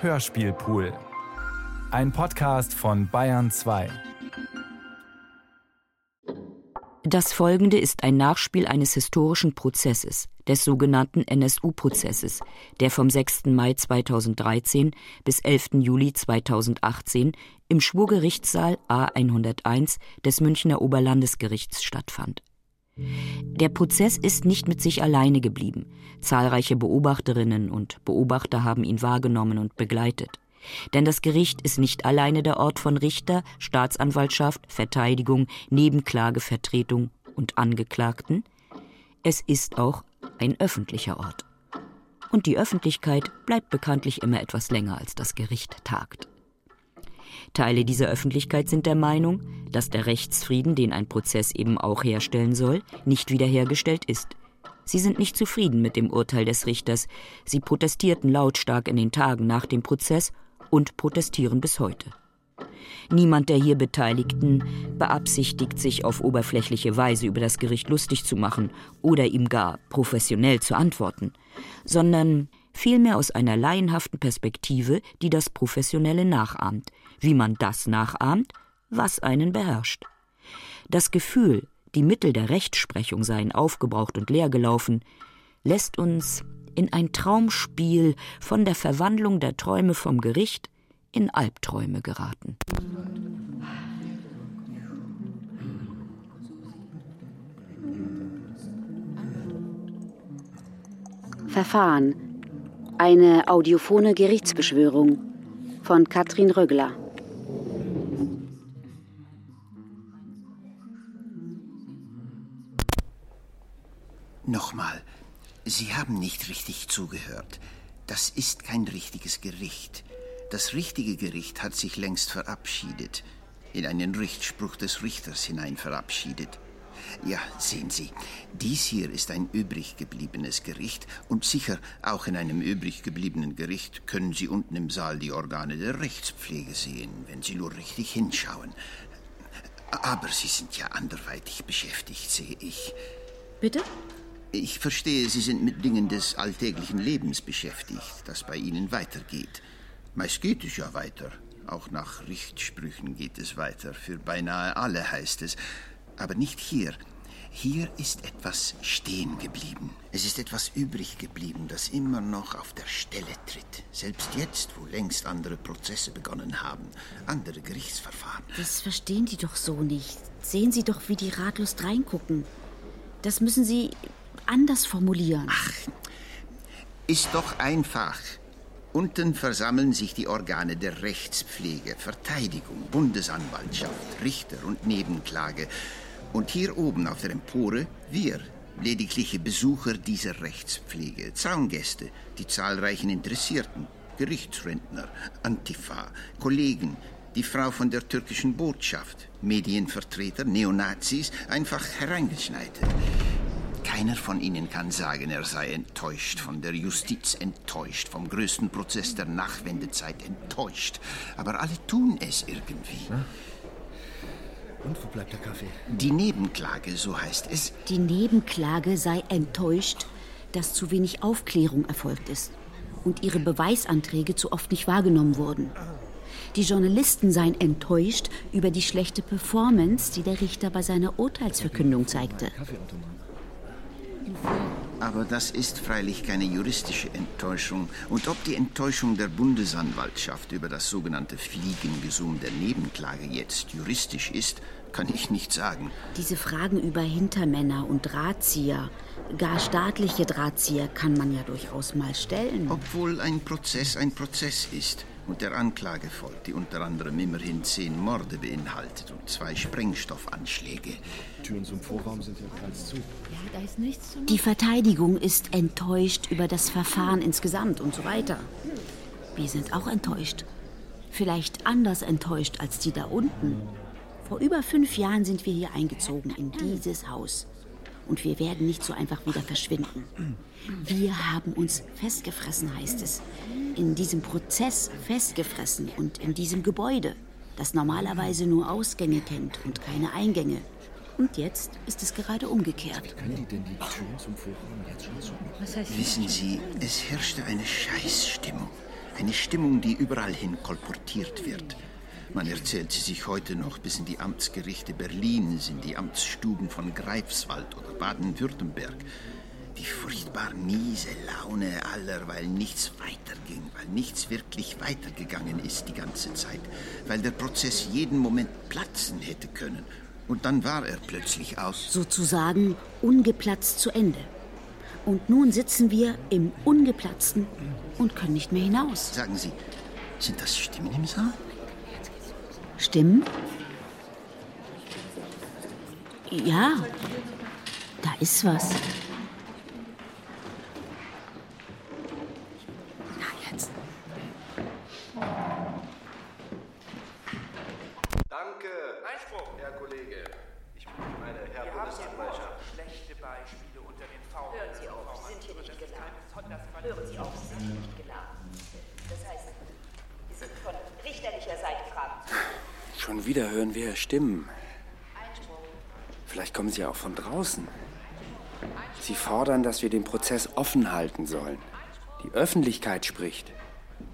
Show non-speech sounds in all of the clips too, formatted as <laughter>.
Hörspielpool. Ein Podcast von Bayern 2. Das folgende ist ein Nachspiel eines historischen Prozesses, des sogenannten NSU-Prozesses, der vom 6. Mai 2013 bis 11. Juli 2018 im Schwurgerichtssaal A101 des Münchner Oberlandesgerichts stattfand. Der Prozess ist nicht mit sich alleine geblieben. Zahlreiche Beobachterinnen und Beobachter haben ihn wahrgenommen und begleitet. Denn das Gericht ist nicht alleine der Ort von Richter, Staatsanwaltschaft, Verteidigung, Nebenklagevertretung und Angeklagten. Es ist auch ein öffentlicher Ort. Und die Öffentlichkeit bleibt bekanntlich immer etwas länger als das Gericht tagt. Teile dieser Öffentlichkeit sind der Meinung, dass der Rechtsfrieden, den ein Prozess eben auch herstellen soll, nicht wiederhergestellt ist. Sie sind nicht zufrieden mit dem Urteil des Richters. Sie protestierten lautstark in den Tagen nach dem Prozess und protestieren bis heute. Niemand der hier Beteiligten beabsichtigt, sich auf oberflächliche Weise über das Gericht lustig zu machen oder ihm gar professionell zu antworten, sondern vielmehr aus einer laienhaften Perspektive, die das Professionelle nachahmt, wie man das nachahmt, was einen beherrscht. Das Gefühl, die Mittel der Rechtsprechung seien aufgebraucht und leergelaufen, lässt uns in ein Traumspiel von der Verwandlung der Träume vom Gericht in Albträume geraten. Verfahren. Eine audiophone Gerichtsbeschwörung von Katrin Rögler. Zugehört. Das ist kein richtiges Gericht. Das richtige Gericht hat sich längst verabschiedet, in einen Richtspruch des Richters hinein verabschiedet. Ja, sehen Sie, dies hier ist ein übrig gebliebenes Gericht und sicher auch in einem übrig gebliebenen Gericht können Sie unten im Saal die Organe der Rechtspflege sehen, wenn Sie nur richtig hinschauen. Aber Sie sind ja anderweitig beschäftigt, sehe ich. Bitte? Ich verstehe, Sie sind mit Dingen des alltäglichen Lebens beschäftigt, das bei Ihnen weitergeht. Meist geht es ja weiter. Auch nach Richtsprüchen geht es weiter. Für beinahe alle heißt es. Aber nicht hier. Hier ist etwas stehen geblieben. Es ist etwas übrig geblieben, das immer noch auf der Stelle tritt. Selbst jetzt, wo längst andere Prozesse begonnen haben, andere Gerichtsverfahren. Das verstehen die doch so nicht. Sehen Sie doch, wie die ratlos reingucken. Das müssen Sie anders formulieren. Ach, ist doch einfach. Unten versammeln sich die Organe der Rechtspflege, Verteidigung, Bundesanwaltschaft, Richter und Nebenklage. Und hier oben auf der Empore wir, ledigliche Besucher dieser Rechtspflege, Zaungäste, die zahlreichen Interessierten, Gerichtsrentner, Antifa, Kollegen, die Frau von der türkischen Botschaft, Medienvertreter, Neonazis, einfach hereingeschneit. Keiner von Ihnen kann sagen, er sei enttäuscht von der Justiz, enttäuscht vom größten Prozess der Nachwendezeit, enttäuscht. Aber alle tun es irgendwie. Na? Und wo bleibt der Kaffee? Die Nebenklage, so heißt es. Die Nebenklage sei enttäuscht, dass zu wenig Aufklärung erfolgt ist und ihre Beweisanträge zu oft nicht wahrgenommen wurden. Die Journalisten seien enttäuscht über die schlechte Performance, die der Richter bei seiner Urteilsverkündung zeigte. Aber das ist freilich keine juristische Enttäuschung. Und ob die Enttäuschung der Bundesanwaltschaft über das sogenannte Fliegengesumm der Nebenklage jetzt juristisch ist, kann ich nicht sagen. Diese Fragen über Hintermänner und Drahtzieher, gar staatliche Drahtzieher, kann man ja durchaus mal stellen. Obwohl ein Prozess ein Prozess ist und der Anklage folgt, die unter anderem immerhin zehn Morde beinhaltet und zwei Sprengstoffanschläge. Türen zum Vorraum sind ja bereits zu. Ja, da ist nichts zu Die Verteidigung ist enttäuscht über das Verfahren insgesamt und so weiter. Wir sind auch enttäuscht. Vielleicht anders enttäuscht als die da unten. Vor über fünf Jahren sind wir hier eingezogen in dieses Haus. Und wir werden nicht so einfach wieder verschwinden. Wir haben uns festgefressen, heißt es. In diesem Prozess festgefressen und in diesem Gebäude, das normalerweise nur Ausgänge kennt und keine Eingänge. Und jetzt ist es gerade umgekehrt. Können die denn die Türen zum Vorraum jetzt schon heißt Wissen Sie, es herrschte eine Scheißstimmung. Eine Stimmung, die überall hin kolportiert wird. Man erzählt sie sich heute noch bis in die Amtsgerichte Berlins, in die Amtsstuben von Greifswald oder Baden-Württemberg. Die furchtbar miese Laune aller, weil nichts weiterging, weil nichts wirklich weitergegangen ist die ganze Zeit, weil der Prozess jeden Moment platzen hätte können. Und dann war er plötzlich aus. Sozusagen ungeplatzt zu Ende. Und nun sitzen wir im Ungeplatzten und können nicht mehr hinaus. Sagen Sie, sind das Stimmen im Saal? Stimmen? Ja, da ist was. Na jetzt. Danke. Einspruch, Herr Kollege. Ich meine, Herr Wir haben hier Bundesanwaltschaft. schlechte Beispiele unter den V. Hören Sie auf, Sie sind hier nicht geladen. Hören Sie auf, Sie sind nicht geladen. Das heißt, wir sind von richterlicher Seite Fragen zu. Schon wieder hören wir Stimmen. Vielleicht kommen sie auch von draußen. Sie fordern, dass wir den Prozess offen halten sollen. Die Öffentlichkeit spricht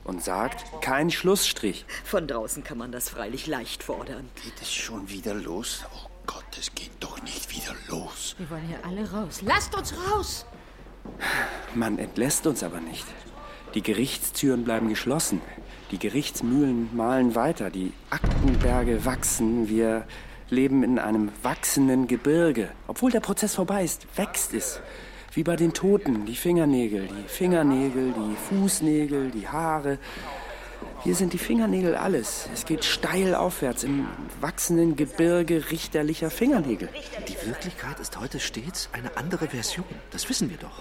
und sagt, kein Schlussstrich. Von draußen kann man das freilich leicht fordern. Geht es schon wieder los? Oh Gott, es geht doch nicht wieder los. Wir wollen hier alle raus. Lasst uns raus! Man entlässt uns aber nicht. Die Gerichtstüren bleiben geschlossen. Die Gerichtsmühlen mahlen weiter. Die Aktenberge wachsen. Wir leben in einem wachsenden Gebirge. Obwohl der Prozess vorbei ist, wächst es. Wie bei den Toten. Die Fingernägel, die Fingernägel, die Fußnägel, die Haare. Hier sind die Fingernägel alles. Es geht steil aufwärts im wachsenden Gebirge richterlicher Fingernägel. Die Wirklichkeit ist heute stets eine andere Version. Das wissen wir doch.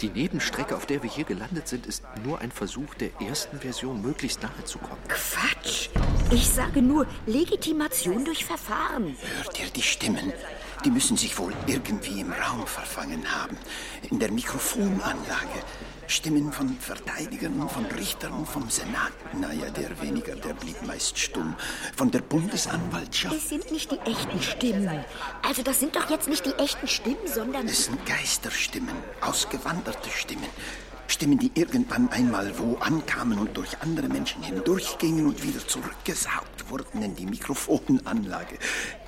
Die Nebenstrecke, auf der wir hier gelandet sind, ist nur ein Versuch, der ersten Version möglichst nahe zu kommen. Quatsch! Ich sage nur Legitimation durch Verfahren. Hört ihr die Stimmen? Die müssen sich wohl irgendwie im Raum verfangen haben. In der Mikrofonanlage. Stimmen von Verteidigern, von Richtern, vom Senat. Naja, der weniger, der blieb meist stumm. Von der Bundesanwaltschaft. Es sind nicht die echten Stimmen. Also das sind doch jetzt nicht die echten Stimmen, sondern... Es sind Geisterstimmen, ausgewanderte Stimmen. Stimmen, die irgendwann einmal wo ankamen und durch andere Menschen hindurchgingen und wieder zurückgesaugt wurden in die Mikrofonanlage.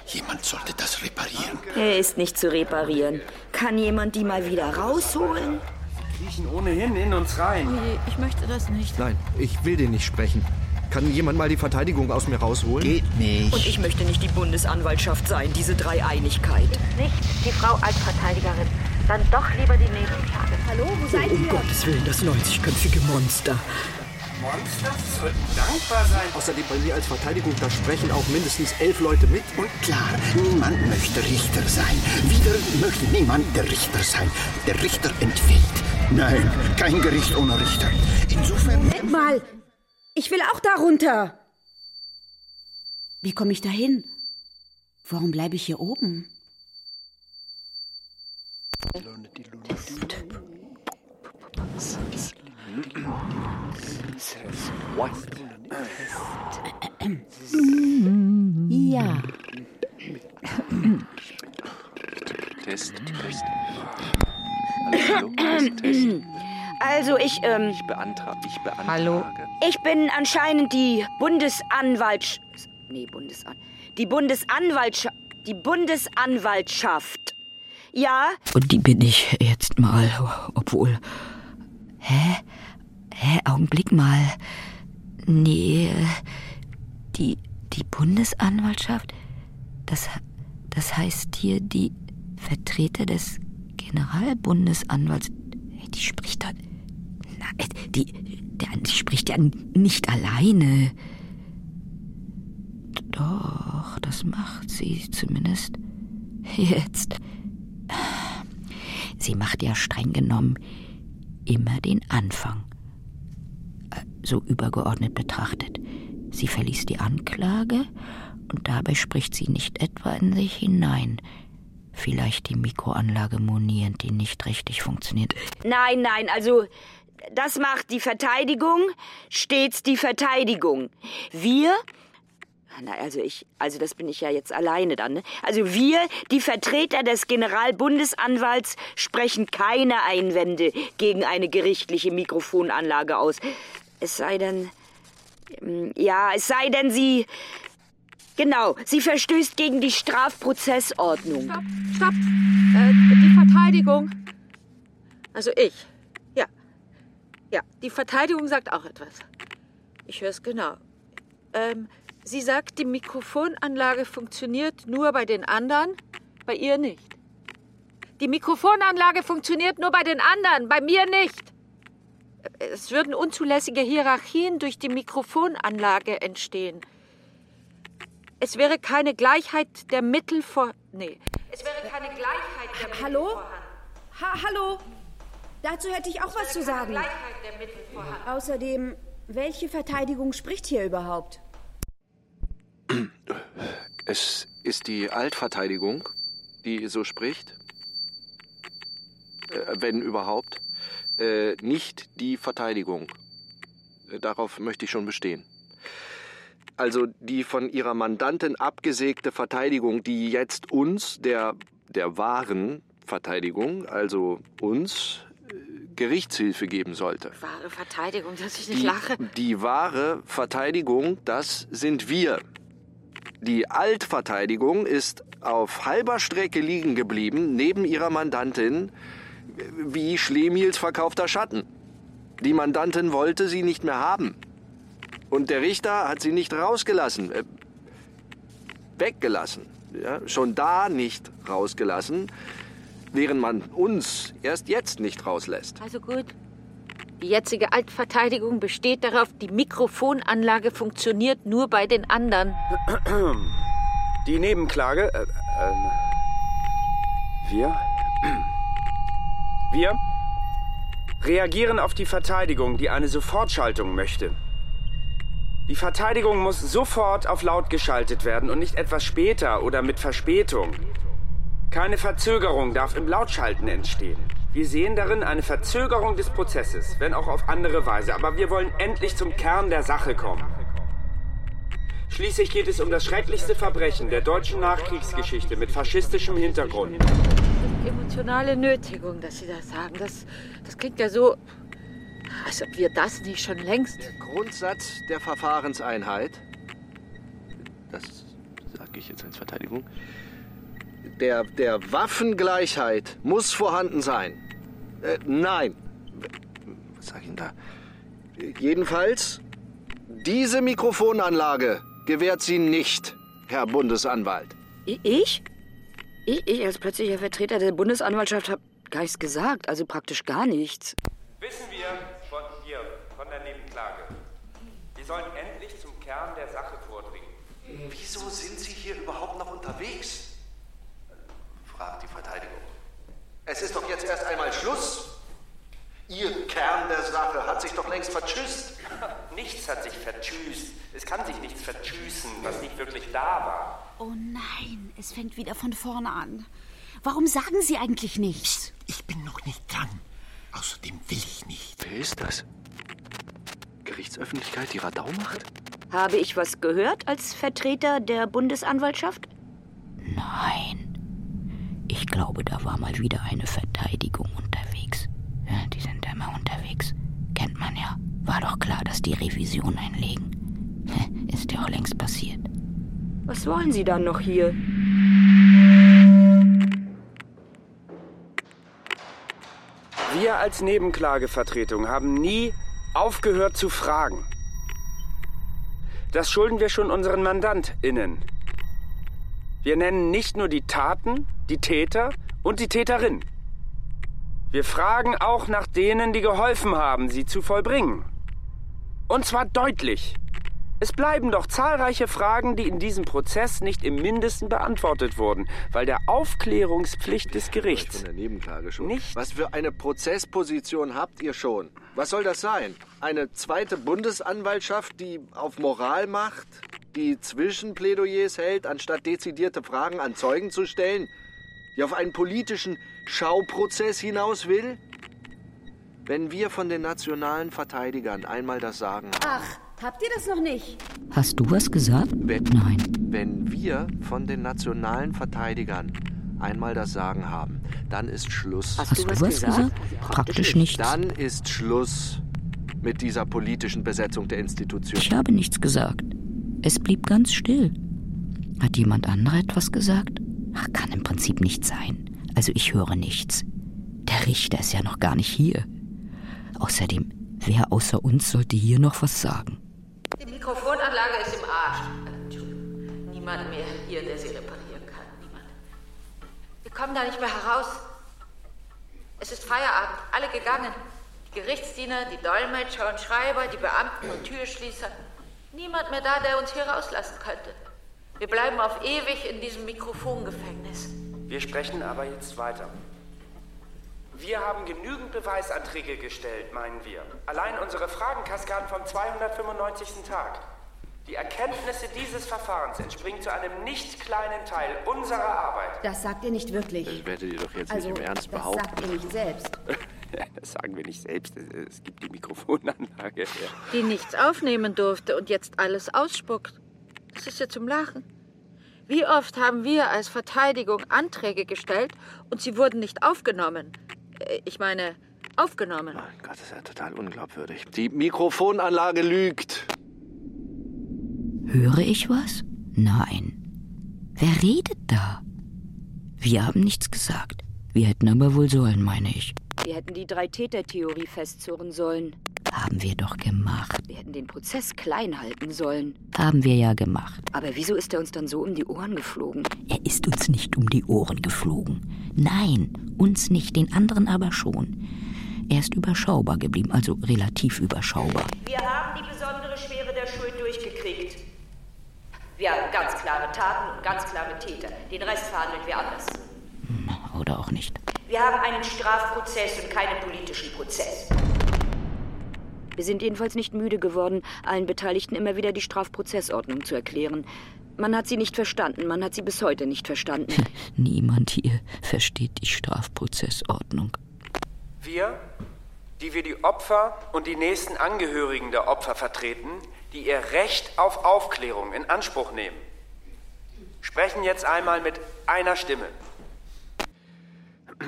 Jemand sollte das reparieren. Er ist nicht zu reparieren. Kann jemand die mal wieder rausholen? Kriechen ohnehin in uns rein. Nee, ich möchte das nicht. Nein, ich will den nicht sprechen. Kann jemand mal die Verteidigung aus mir rausholen? Geht nicht. Und ich möchte nicht die Bundesanwaltschaft sein, diese Dreieinigkeit. Nicht die Frau als Verteidigerin, dann doch lieber die Nebenklage. Hallo, wo seid Um Gottes Willen, das 90-köpfige Monster. Monster sollten dankbar sein. Außerdem bei mir als Verteidigung, da sprechen auch mindestens elf Leute mit. Und klar, niemand möchte Richter sein. Wieder möchte niemand der Richter sein. Der Richter entfällt. Nein, kein Gericht ohne Richter. Insofern. Moment mal! Ich will auch da runter! Wie komme ich da hin? Warum bleibe ich hier oben? Ja. Test, Test. Hallo, Test, Test. Also ich, ähm, Ich beantrage, ich beantrage. Hallo? ich bin anscheinend die Bundesanwalts... Nee, Bundesan... Die Bundesanwaltschaft... Die Bundesanwaltschaft. Ja? Und die bin ich jetzt mal, obwohl. Hä? Hä, Augenblick mal. Nee, die, die Bundesanwaltschaft, das, das heißt hier die Vertreter des Generalbundesanwalts. Die spricht doch. Na, die, der, die spricht ja nicht alleine. Doch, das macht sie zumindest jetzt. Sie macht ja streng genommen immer den Anfang. So übergeordnet betrachtet. Sie verließ die Anklage und dabei spricht sie nicht etwa in sich hinein. Vielleicht die Mikroanlage moniert, die nicht richtig funktioniert. Nein, nein, also das macht die Verteidigung stets die Verteidigung. Wir, na also ich, also das bin ich ja jetzt alleine dann, ne? Also wir, die Vertreter des Generalbundesanwalts, sprechen keine Einwände gegen eine gerichtliche Mikrofonanlage aus. Es sei denn. ähm, Ja, es sei denn, sie. Genau, sie verstößt gegen die Strafprozessordnung. Stopp, stopp. Äh, die Verteidigung. Also ich. Ja. Ja, die Verteidigung sagt auch etwas. Ich höre es genau. Ähm, sie sagt, die Mikrofonanlage funktioniert nur bei den anderen, bei ihr nicht. Die Mikrofonanlage funktioniert nur bei den anderen, bei mir nicht. Es würden unzulässige Hierarchien durch die Mikrofonanlage entstehen. Es wäre keine Gleichheit der Mittel vor. Nee. Es wäre keine Gleichheit der Mittel Hallo? vorhanden. Ha hallo? Dazu hätte ich auch was zu sagen. Gleichheit der Mittel vorhanden. Außerdem, welche Verteidigung spricht hier überhaupt? Es ist die Altverteidigung, die so spricht. Äh, wenn überhaupt. Äh, nicht die Verteidigung. Äh, Darauf möchte ich schon bestehen. Also die von ihrer Mandantin abgesägte Verteidigung, die jetzt uns, der, der wahren Verteidigung, also uns, äh, Gerichtshilfe geben sollte. Wahre Verteidigung, dass ich nicht Die, lache. die wahre Verteidigung, das sind wir. Die Altverteidigung ist auf halber Strecke liegen geblieben, neben ihrer Mandantin, wie Schlemiels verkaufter Schatten. Die Mandantin wollte sie nicht mehr haben. Und der Richter hat sie nicht rausgelassen, äh, weggelassen. Ja, schon da nicht rausgelassen, während man uns erst jetzt nicht rauslässt. Also gut. Die jetzige Altverteidigung besteht darauf, die Mikrofonanlage funktioniert nur bei den anderen. Die Nebenklage. Äh, ähm, wir. Wir reagieren auf die Verteidigung, die eine Sofortschaltung möchte. Die Verteidigung muss sofort auf laut geschaltet werden und nicht etwas später oder mit Verspätung. Keine Verzögerung darf im Lautschalten entstehen. Wir sehen darin eine Verzögerung des Prozesses, wenn auch auf andere Weise, aber wir wollen endlich zum Kern der Sache kommen. Schließlich geht es um das schrecklichste Verbrechen der deutschen Nachkriegsgeschichte mit faschistischem Hintergrund. Emotionale Nötigung, dass Sie das sagen. Das, das klingt ja so, als ob wir das nicht schon längst. Der Grundsatz der Verfahrenseinheit, das sage ich jetzt als Verteidigung, der, der Waffengleichheit muss vorhanden sein. Äh, nein. Was sage ich denn da? Jedenfalls, diese Mikrofonanlage gewährt sie nicht, Herr Bundesanwalt. Ich? Ich, ich als plötzlicher Vertreter der Bundesanwaltschaft habe gar nichts gesagt, also praktisch gar nichts. Wissen wir von hier, von der Nebenklage. Wir sollen endlich zum Kern der Sache vordringen. Wieso sind Sie hier überhaupt noch unterwegs? fragt die Verteidigung. Es ist doch jetzt erst einmal Schluss. Ihr Kern der Sache hat sich doch längst vertschüsst. Nichts hat sich vertschüßt. Es kann sich nichts vertschüßen, was nicht wirklich da war. Oh nein, es fängt wieder von vorne an. Warum sagen Sie eigentlich nichts? Ich bin noch nicht dran. Außerdem will ich nicht. Wer ist das? Gerichtsöffentlichkeit, die Radau macht? Habe ich was gehört als Vertreter der Bundesanwaltschaft? Nein. Ich glaube, da war mal wieder eine Verteidigung unterwegs. Ja, die sind da immer unterwegs. Kennt man ja. War doch klar, dass die Revision einlegen. Ist ja auch längst passiert. Was wollen Sie dann noch hier? Wir als Nebenklagevertretung haben nie aufgehört zu fragen. Das schulden wir schon unseren MandantInnen. Wir nennen nicht nur die Taten, die Täter und die Täterin. Wir fragen auch nach denen, die geholfen haben, sie zu vollbringen. Und zwar deutlich. Es bleiben doch zahlreiche Fragen, die in diesem Prozess nicht im Mindesten beantwortet wurden, weil der Aufklärungspflicht des Gerichts. Nicht. Was für eine Prozessposition habt ihr schon? Was soll das sein? Eine zweite Bundesanwaltschaft, die auf Moral macht? Die Zwischenplädoyers hält, anstatt dezidierte Fragen an Zeugen zu stellen? Die auf einen politischen Schauprozess hinaus will? Wenn wir von den nationalen Verteidigern einmal das Sagen haben, Ach, habt ihr das noch nicht? Hast du was gesagt? wenn, Nein. wenn wir von den nationalen Verteidigern einmal das Sagen haben, dann ist Schluss. Hast du was gesagt? Praktisch nichts. Dann ist Schluss mit dieser politischen Besetzung der Institution. Ich habe nichts gesagt. Es blieb ganz still. Hat jemand anderer etwas gesagt? Ach, kann im Prinzip nicht sein. Also ich höre nichts. Der Richter ist ja noch gar nicht hier. Außerdem, wer außer uns sollte hier noch was sagen? Die Mikrofonanlage ist im Arsch. Niemand mehr hier, der sie reparieren kann. Niemand. Wir kommen da nicht mehr heraus. Es ist Feierabend. Alle gegangen. Die Gerichtsdiener, die Dolmetscher und Schreiber, die Beamten und Türschließer. Niemand mehr da, der uns hier rauslassen könnte. Wir bleiben auf ewig in diesem Mikrofongefängnis. Wir sprechen aber jetzt weiter. Wir haben genügend Beweisanträge gestellt, meinen wir. Allein unsere Fragenkaskaden vom 295. Tag. Die Erkenntnisse dieses Verfahrens entspringen zu einem nicht kleinen Teil unserer Arbeit. Das sagt ihr nicht wirklich. Ich werde dir doch jetzt also, nicht im Ernst das behaupten. sagt ihr nicht selbst. <laughs> das sagen wir nicht selbst. Es gibt die Mikrofonanlage. Ja. Die nichts aufnehmen durfte und jetzt alles ausspuckt. Das ist ja zum Lachen. Wie oft haben wir als Verteidigung Anträge gestellt und sie wurden nicht aufgenommen? Ich meine, aufgenommen. Mein Gott, das ist ja total unglaubwürdig. Die Mikrofonanlage lügt. Höre ich was? Nein. Wer redet da? Wir haben nichts gesagt. Wir hätten aber wohl sollen, meine ich. Wir hätten die Drei-Täter-Theorie festzurren sollen. Haben wir doch gemacht. Wir hätten den Prozess klein halten sollen. Haben wir ja gemacht. Aber wieso ist er uns dann so um die Ohren geflogen? Er ist uns nicht um die Ohren geflogen. Nein, uns nicht, den anderen aber schon. Er ist überschaubar geblieben, also relativ überschaubar. Wir haben die besondere Schwere der Schuld durchgekriegt. Wir haben ganz klare Taten und ganz klare Täter. Den Rest verhandeln wir anders. Oder auch nicht. Wir haben einen Strafprozess und keinen politischen Prozess. Wir sind jedenfalls nicht müde geworden, allen Beteiligten immer wieder die Strafprozessordnung zu erklären. Man hat sie nicht verstanden, man hat sie bis heute nicht verstanden. <laughs> Niemand hier versteht die Strafprozessordnung. Wir, die wir die Opfer und die nächsten Angehörigen der Opfer vertreten, die ihr Recht auf Aufklärung in Anspruch nehmen, sprechen jetzt einmal mit einer Stimme. <clears throat>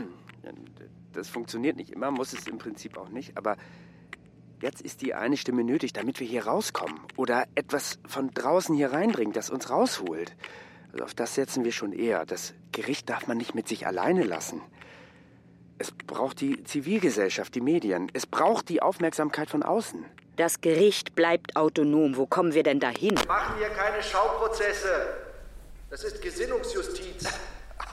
Das funktioniert nicht immer, muss es im Prinzip auch nicht, aber jetzt ist die eine Stimme nötig, damit wir hier rauskommen oder etwas von draußen hier reinbringt, das uns rausholt. Also auf das setzen wir schon eher. Das Gericht darf man nicht mit sich alleine lassen. Es braucht die Zivilgesellschaft, die Medien. Es braucht die Aufmerksamkeit von außen. Das Gericht bleibt autonom. Wo kommen wir denn dahin? Machen hier keine Schauprozesse. Das ist Gesinnungsjustiz.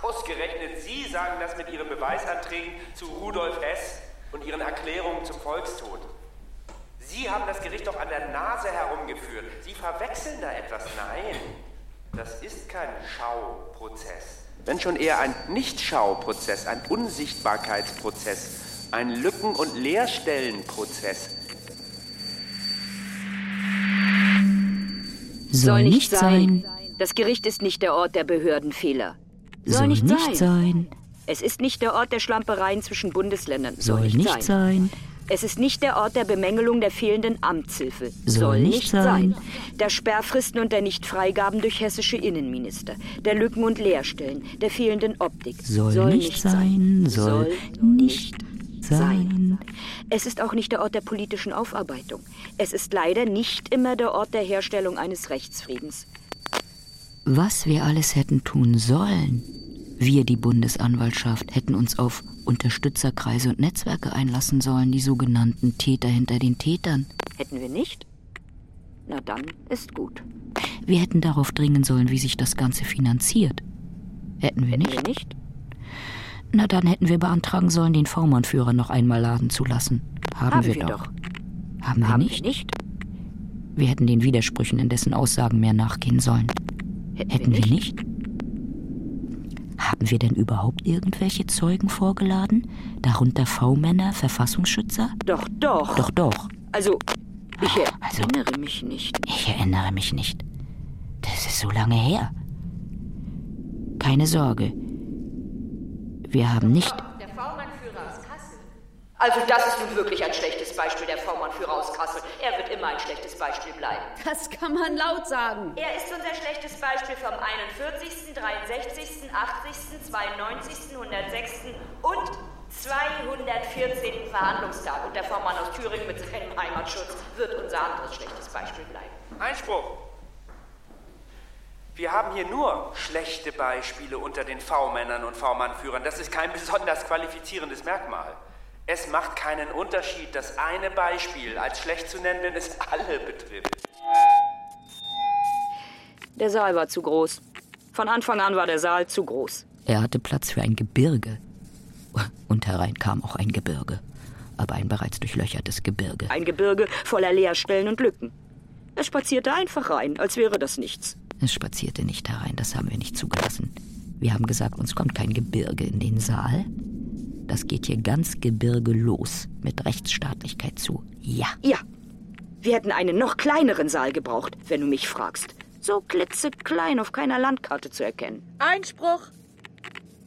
Ausgerechnet Sie sagen das mit Ihren Beweisanträgen zu Rudolf Hess und Ihren Erklärungen zum Volkstod. Sie haben das Gericht doch an der Nase herumgeführt. Sie verwechseln da etwas. Nein, das ist kein Schauprozess. Wenn schon eher ein Nicht-Schauprozess, ein Unsichtbarkeitsprozess, ein Lücken- und Leerstellenprozess. Soll nicht sein. Das Gericht ist nicht der Ort der Behördenfehler. Soll nicht sein. Es ist nicht der Ort der Schlampereien zwischen Bundesländern. Soll nicht sein. Es ist nicht der Ort der Bemängelung der fehlenden Amtshilfe. Soll nicht sein. Der Sperrfristen und der Nichtfreigaben durch hessische Innenminister. Der Lücken und Leerstellen. Der fehlenden Optik. Soll, nicht sein. Soll nicht sein. Es ist auch nicht der Ort der politischen Aufarbeitung. Es ist leider nicht immer der Ort der Herstellung eines Rechtsfriedens. Was wir alles hätten tun sollen. Wir, die Bundesanwaltschaft, hätten uns auf Unterstützerkreise und Netzwerke einlassen sollen, die sogenannten Täter hinter den Tätern. Hätten wir nicht? Na dann ist gut. Wir hätten darauf dringen sollen, wie sich das Ganze finanziert. Hätten wir Hätten nicht? wir nicht? Na dann hätten wir beantragen sollen, den V-Mann-Führer noch einmal laden zu lassen. Haben, Haben wir, wir doch. Haben wir Haben nicht? wir nicht? Wir hätten den Widersprüchen in dessen Aussagen mehr nachgehen sollen. Hätten, Hätten wir wir nicht? nicht? Haben wir denn überhaupt irgendwelche Zeugen vorgeladen? Darunter V-Männer, Verfassungsschützer? Doch, doch. Doch, doch. Also, ich Also- erinnere mich nicht. Ich erinnere mich nicht. Das ist so lange her. Keine Sorge. Wir haben nicht. Der V-Mann-Führer aus Kassel. Also das ist nun wirklich ein schlechtes Beispiel, der V-Mann-Führer aus Kassel. Er wird immer ein schlechtes Beispiel bleiben. Das kann man laut sagen. Er ist unser schlechtes Beispiel vom 41., 63., 80., 92., 106. und 214. Verhandlungstag und der Vormann aus Thüringen mit seinem Heimatschutz wird unser anderes schlechtes Beispiel bleiben. Einspruch! Wir haben hier nur schlechte Beispiele unter den V-Männern und V-Mann-Führern. Das ist kein besonders qualifizierendes Merkmal. Es macht keinen Unterschied, das eine Beispiel als schlecht zu nennen, wenn es <laughs> alle betrifft. Der Saal war zu groß. Von Anfang an war der Saal zu groß. Er hatte Platz für ein Gebirge. Und herein kam auch ein Gebirge. Aber ein bereits durchlöchertes Gebirge. Ein Gebirge voller Leerstellen und Lücken. Er spazierte einfach rein, als wäre das nichts. Es spazierte nicht herein, das haben wir nicht zugelassen. Wir haben gesagt, uns kommt kein Gebirge in den Saal. Das geht hier ganz Gebirge los, mit Rechtsstaatlichkeit zu. Ja. Ja. Wir hätten einen noch kleineren Saal gebraucht, wenn du mich fragst. So klitzeklein auf keiner Landkarte zu erkennen. Einspruch.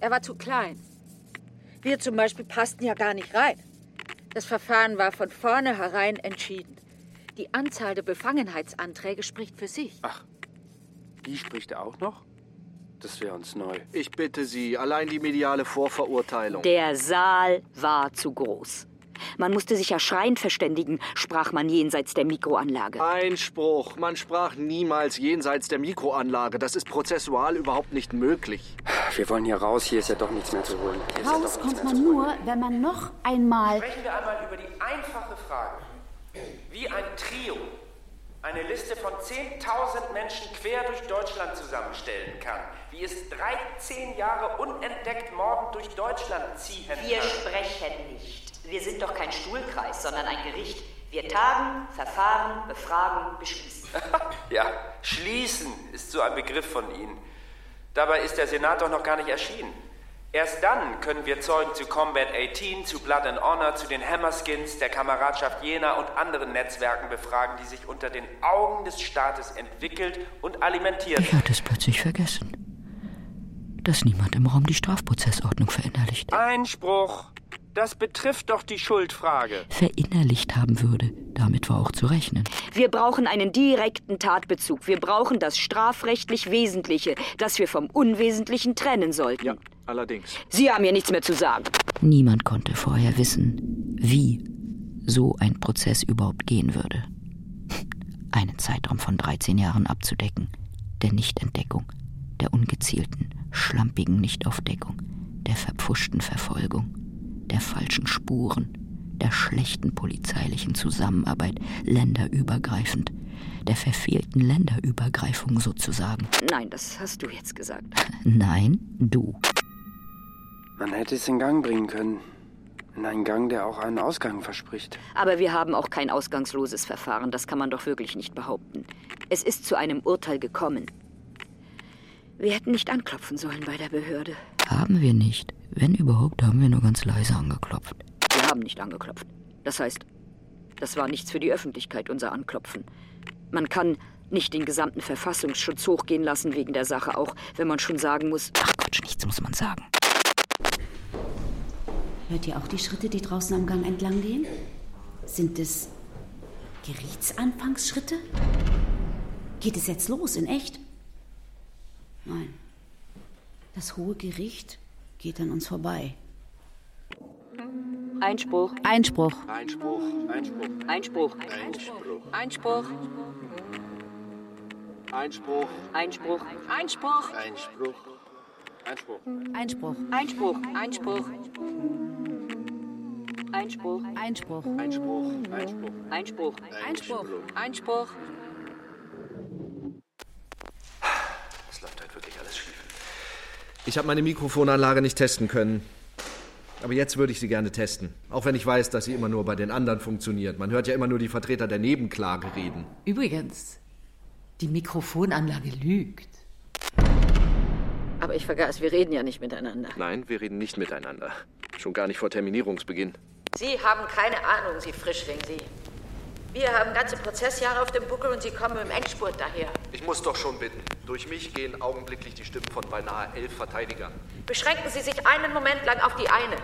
Er war zu klein. Wir zum Beispiel passten ja gar nicht rein. Das Verfahren war von vornherein entschieden. Die Anzahl der Befangenheitsanträge spricht für sich. Ach, die spricht er auch noch? Das wäre uns neu. Ich bitte Sie, allein die mediale Vorverurteilung. Der Saal war zu groß. Man musste sich ja schreiend verständigen, sprach man jenseits der Mikroanlage. Einspruch. Man sprach niemals jenseits der Mikroanlage. Das ist prozessual überhaupt nicht möglich. Wir wollen hier raus. Hier ist ja doch nichts mehr zu holen. Hier Raus ja kommt man nur, wenn man noch einmal. Sprechen wir einmal über die einfache Frage. Wie ein Trio eine Liste von 10.000 Menschen quer durch Deutschland zusammenstellen kann, wie es 13 Jahre unentdeckt mordend durch Deutschland ziehen Wir sprechen nicht. Wir sind doch kein Stuhlkreis, sondern ein Gericht. Wir tagen, verfahren, befragen, beschließen. <laughs> ja, schließen ist so ein Begriff von Ihnen. Dabei ist der Senat doch noch gar nicht erschienen. Erst dann können wir Zeugen zu Combat 18, zu Blood and Honor, zu den Hammerskins, der Kameradschaft Jena und anderen Netzwerken befragen, die sich unter den Augen des Staates entwickelt und alimentiert. Ich hatte es plötzlich vergessen, dass niemand im Raum die Strafprozessordnung verinnerlicht. Einspruch! Das betrifft doch die Schuldfrage. Verinnerlicht haben würde. Damit war auch zu rechnen. Wir brauchen einen direkten Tatbezug. Wir brauchen das strafrechtlich Wesentliche, das wir vom Unwesentlichen trennen sollten. Ja, allerdings. Sie haben ja nichts mehr zu sagen. Niemand konnte vorher wissen, wie so ein Prozess überhaupt gehen würde. Einen Zeitraum von 13 Jahren abzudecken. Der Nichtentdeckung, der ungezielten, schlampigen Nichtaufdeckung, der verpfuschten Verfolgung der falschen Spuren, der schlechten polizeilichen Zusammenarbeit, länderübergreifend, der verfehlten Länderübergreifung sozusagen. Nein, das hast du jetzt gesagt. Nein, du. Man hätte es in Gang bringen können. In einen Gang, der auch einen Ausgang verspricht. Aber wir haben auch kein ausgangsloses Verfahren, das kann man doch wirklich nicht behaupten. Es ist zu einem Urteil gekommen. Wir hätten nicht anklopfen sollen bei der Behörde. Haben wir nicht. Wenn überhaupt, haben wir nur ganz leise angeklopft. Wir haben nicht angeklopft. Das heißt, das war nichts für die Öffentlichkeit, unser Anklopfen. Man kann nicht den gesamten Verfassungsschutz hochgehen lassen wegen der Sache, auch wenn man schon sagen muss. Ach Quatsch, nichts muss man sagen. Hört ihr auch die Schritte, die draußen am Gang entlang gehen? Sind es Gerichtsanfangsschritte? Geht es jetzt los, in echt? Nein. Das hohe Gericht geht an uns vorbei. Einspruch. Einspruch. Einspruch. Einspruch. Einspruch. Einspruch. Einspruch. Einspruch. Einspruch. Einspruch. Einspruch. Einspruch. Einspruch. Einspruch. Einspruch. Einspruch. Einspruch. Einspruch. Einspruch. Einspruch. Einspruch. Es läuft halt wirklich alles schief. Ich habe meine Mikrofonanlage nicht testen können. Aber jetzt würde ich sie gerne testen. Auch wenn ich weiß, dass sie immer nur bei den anderen funktioniert. Man hört ja immer nur die Vertreter der Nebenklage reden. Übrigens, die Mikrofonanlage lügt. Aber ich vergaß, wir reden ja nicht miteinander. Nein, wir reden nicht miteinander. Schon gar nicht vor Terminierungsbeginn. Sie haben keine Ahnung, Sie Frischling, Sie. Wir haben ganze Prozessjahre auf dem Buckel und Sie kommen im Endspurt daher. Ich muss doch schon bitten. Durch mich gehen augenblicklich die Stimmen von beinahe elf Verteidigern. Beschränken Sie sich einen Moment lang auf die eine.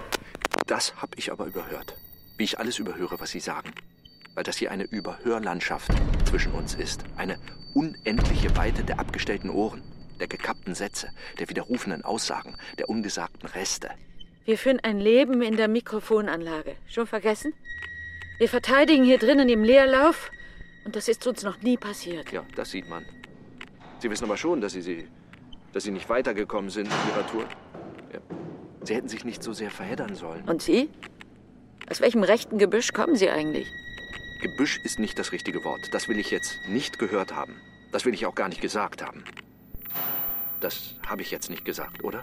Das habe ich aber überhört. Wie ich alles überhöre, was Sie sagen. Weil das hier eine Überhörlandschaft zwischen uns ist. Eine unendliche Weite der abgestellten Ohren, der gekappten Sätze, der widerrufenen Aussagen, der ungesagten Reste. Wir führen ein Leben in der Mikrofonanlage. Schon vergessen? Wir verteidigen hier drinnen im Leerlauf und das ist uns noch nie passiert. Ja, das sieht man. Sie wissen aber schon, dass Sie, Sie, dass Sie nicht weitergekommen sind in Ihrer Tour. Ja. Sie hätten sich nicht so sehr verheddern sollen. Und Sie? Aus welchem rechten Gebüsch kommen Sie eigentlich? Gebüsch ist nicht das richtige Wort. Das will ich jetzt nicht gehört haben. Das will ich auch gar nicht gesagt haben. Das habe ich jetzt nicht gesagt, oder?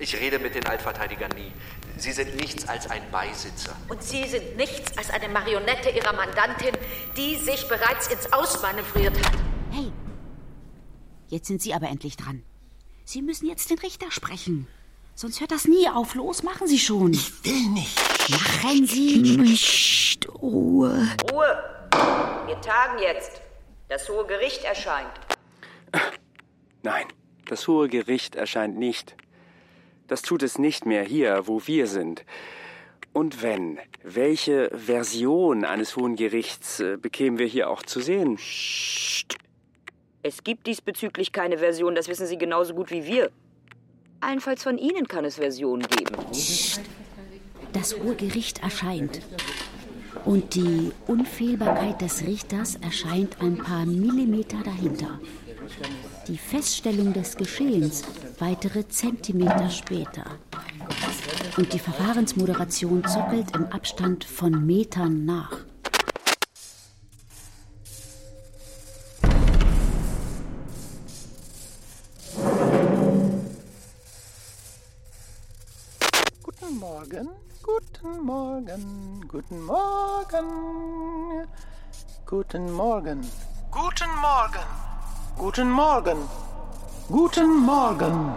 Ich rede mit den Altverteidigern nie. Sie sind nichts als ein Beisitzer. Und Sie sind nichts als eine Marionette Ihrer Mandantin, die sich bereits ins Ausmanövriert hat. Hey, jetzt sind Sie aber endlich dran. Sie müssen jetzt den Richter sprechen. Sonst hört das nie auf. Los, machen Sie schon. Ich will nicht. Machen Sie. Psst, Ruhe. Ruhe! Wir tagen jetzt. Das Hohe Gericht erscheint. Nein, das Hohe Gericht erscheint nicht. Das tut es nicht mehr hier, wo wir sind. Und wenn, welche Version eines Hohen Gerichts äh, bekämen wir hier auch zu sehen? Es gibt diesbezüglich keine Version, das wissen Sie genauso gut wie wir. Allenfalls von Ihnen kann es Versionen geben. Das Hohe Gericht erscheint. Und die Unfehlbarkeit des Richters erscheint ein paar Millimeter dahinter. Die Feststellung des Geschehens weitere Zentimeter später. Und die Verfahrensmoderation zockelt im Abstand von Metern nach. Guten Morgen, guten Morgen, guten Morgen, guten Morgen, guten Morgen, guten Morgen, guten Morgen.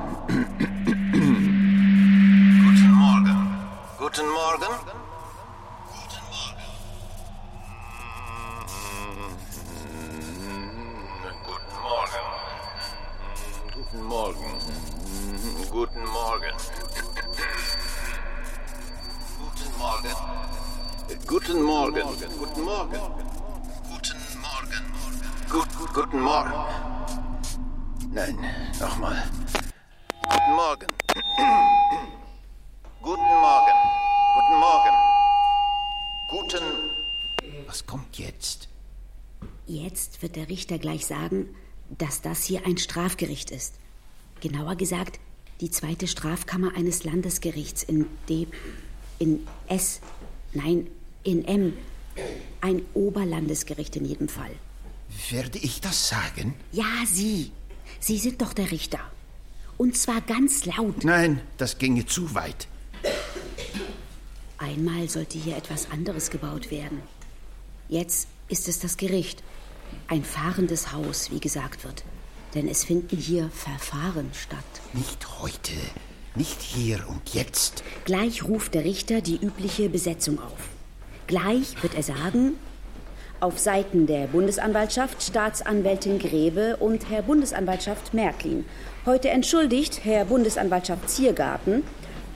Guten Morgen, guten Morgen. Gleich sagen, dass das hier ein Strafgericht ist. Genauer gesagt, die zweite Strafkammer eines Landesgerichts in D. in S. Nein, in M. Ein Oberlandesgericht in jedem Fall. Werde ich das sagen? Ja, Sie. Sie sind doch der Richter. Und zwar ganz laut. Nein, das ginge zu weit. Einmal sollte hier etwas anderes gebaut werden. Jetzt ist es das Gericht. Ein fahrendes Haus, wie gesagt wird. Denn es finden hier Verfahren statt. Nicht heute, nicht hier und jetzt. Gleich ruft der Richter die übliche Besetzung auf. Gleich wird er sagen, auf Seiten der Bundesanwaltschaft Staatsanwältin Grebe und Herr Bundesanwaltschaft Märklin. Heute entschuldigt Herr Bundesanwaltschaft Ziergarten.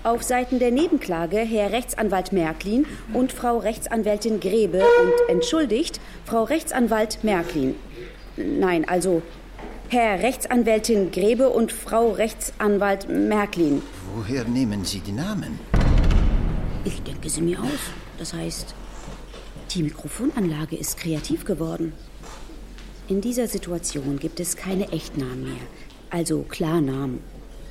Auf Seiten der Nebenklage Herr Rechtsanwalt Märklin und Frau Rechtsanwältin Grebe und entschuldigt Frau Rechtsanwalt Märklin. Nein, also Herr Rechtsanwältin Grebe und Frau Rechtsanwalt Märklin. Woher nehmen Sie die Namen? Ich denke sie mir aus. Das heißt, die Mikrofonanlage ist kreativ geworden. In dieser Situation gibt es keine Echtnamen mehr, also Klarnamen.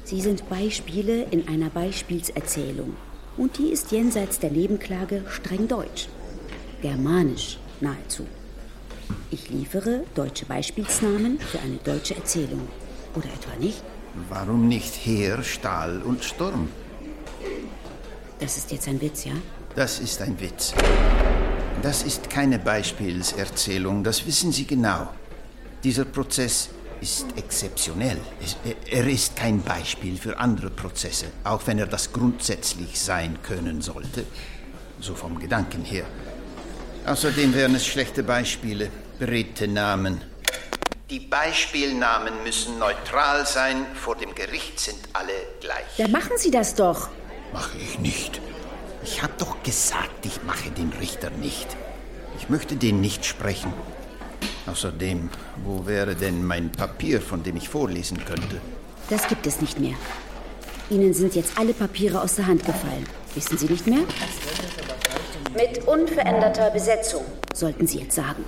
Sie sind Beispiele in einer Beispielserzählung. Und die ist jenseits der Nebenklage streng deutsch. Germanisch nahezu. Ich liefere deutsche Beispielsnamen für eine deutsche Erzählung. Oder etwa nicht? Warum nicht Heer, Stahl und Sturm? Das ist jetzt ein Witz, ja? Das ist ein Witz. Das ist keine Beispielserzählung, das wissen Sie genau. Dieser Prozess ist exzeptionell. Es- Er ist kein Beispiel für andere Prozesse, auch wenn er das grundsätzlich sein können sollte. So vom Gedanken her. Außerdem wären es schlechte Beispiele, beredte Namen. Die Beispielnamen müssen neutral sein, vor dem Gericht sind alle gleich. Dann machen Sie das doch. Mache ich nicht. Ich habe doch gesagt, ich mache den Richter nicht. Ich möchte den nicht sprechen. Außerdem, wo wäre denn mein Papier, von dem ich vorlesen könnte? Das gibt es nicht mehr. Ihnen sind jetzt alle Papiere aus der Hand gefallen. Wissen Sie nicht mehr? Mit unveränderter Besetzung, sollten Sie jetzt sagen.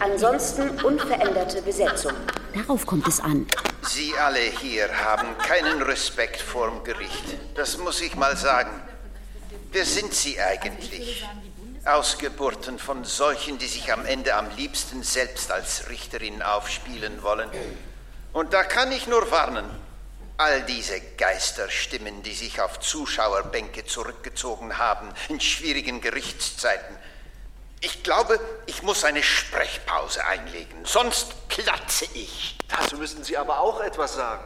Ansonsten unveränderte Besetzung. Darauf kommt es an. Sie alle hier haben keinen Respekt vorm Gericht. Das muss ich mal sagen. Wer sind Sie eigentlich? Ausgeburten von solchen, die sich am Ende am liebsten selbst als Richterin aufspielen wollen. Und da kann ich nur warnen. All diese Geisterstimmen, die sich auf Zuschauerbänke zurückgezogen haben in schwierigen Gerichtszeiten. Ich glaube, ich muss eine Sprechpause einlegen, sonst platze ich. Dazu müssen Sie aber auch etwas sagen.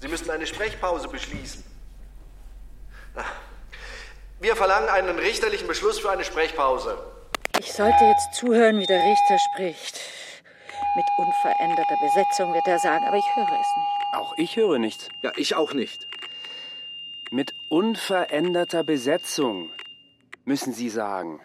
Sie müssen eine Sprechpause beschließen. Wir verlangen einen richterlichen Beschluss für eine Sprechpause. Ich sollte jetzt zuhören, wie der Richter spricht. Mit unveränderter Besetzung wird er sagen, aber ich höre es nicht. Auch ich höre nichts. Ja, ich auch nicht. Mit unveränderter Besetzung, müssen Sie sagen.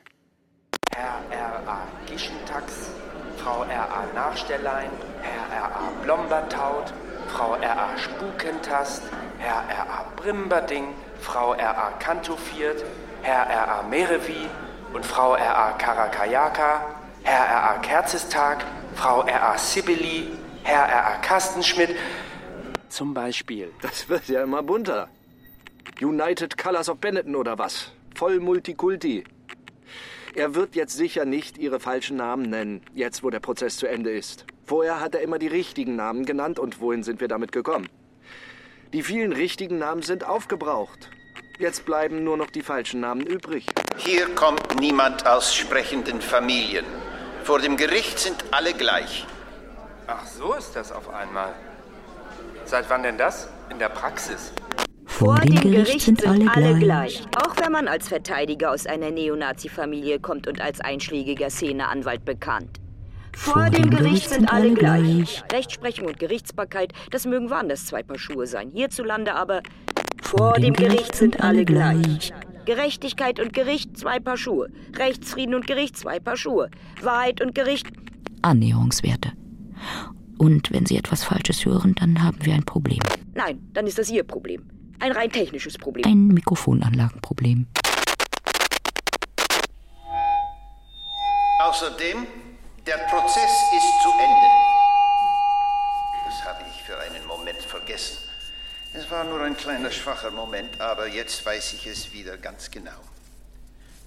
Herr R.A. Gischentax, Frau R.A. Nachstellein, Herr R.A. Blombertaut, Frau R.A. Spukentast, Herr R.A. Brimberding, Frau R.A. Kantofiert, Herr R.A. Merevi und Frau R.A. Karakayaka, Herr R.A. Kerzestag, Frau R.A. Sibeli, Herr R.A. Kastenschmidt. Zum Beispiel. Das wird ja immer bunter. United Colors of Benetton oder was? Voll Multikulti. Er wird jetzt sicher nicht Ihre falschen Namen nennen, jetzt wo der Prozess zu Ende ist. Vorher hat er immer die richtigen Namen genannt und wohin sind wir damit gekommen? Die vielen richtigen Namen sind aufgebraucht. Jetzt bleiben nur noch die falschen Namen übrig. Hier kommt niemand aus sprechenden Familien. Vor dem Gericht sind alle gleich. Ach, so ist das auf einmal. Seit wann denn das? In der Praxis. Vor dem Gericht sind alle gleich. Auch wenn man als Verteidiger aus einer Neonazi-Familie kommt und als einschlägiger Szeneanwalt bekannt. Vor, dem Gericht sind alle gleich. Rechtsprechung und Gerichtsbarkeit, das mögen woanders zwei Paar Schuhe sein. Hierzulande aber vor dem Gericht sind alle gleich. Gerechtigkeit und Gericht zwei Paar Schuhe. Rechtsfrieden und Gericht zwei Paar Schuhe. Wahrheit und Gericht Annäherungswerte. Und wenn Sie etwas Falsches hören, dann haben wir ein Problem. Nein, dann ist das Ihr Problem. Ein rein technisches Problem. Ein Mikrofonanlagenproblem. Außerdem, der Prozess ist zu Ende. Das habe ich für einen Moment vergessen. Es war nur ein kleiner schwacher Moment, aber jetzt weiß ich es wieder ganz genau.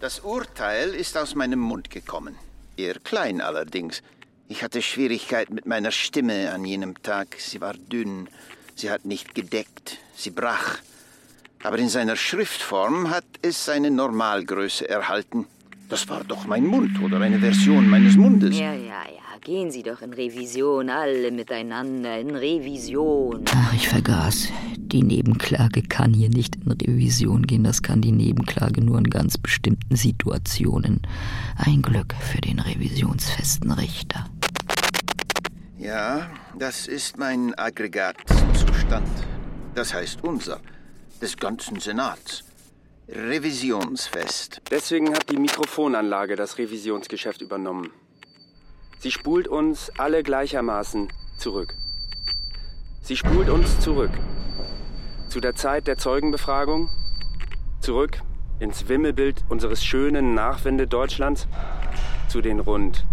Das Urteil ist aus meinem Mund gekommen. Eher klein allerdings. Ich hatte Schwierigkeiten mit meiner Stimme an jenem Tag. Sie war dünn, sie hat nicht gedeckt, sie brach. Aber in seiner Schriftform hat es seine Normalgröße erhalten. Das war doch mein Mund oder eine Version meines Mundes. Ja, ja, ja. Gehen Sie doch in Revision, alle miteinander in Revision. Ach, ich vergaß. Die Nebenklage kann hier nicht in Revision gehen. Das kann die Nebenklage nur in ganz bestimmten Situationen. Ein Glück für den revisionsfesten Richter. Ja, das ist mein Aggregatzustand. Das heißt unser, des ganzen Senats. Revisionsfest. Deswegen hat die Mikrofonanlage das Revisionsgeschäft übernommen. Sie spult uns alle gleichermaßen zurück. Sie spult uns zurück. Zu der Zeit der Zeugenbefragung, zurück ins Wimmelbild unseres schönen Nachwende Deutschlands, zu den rund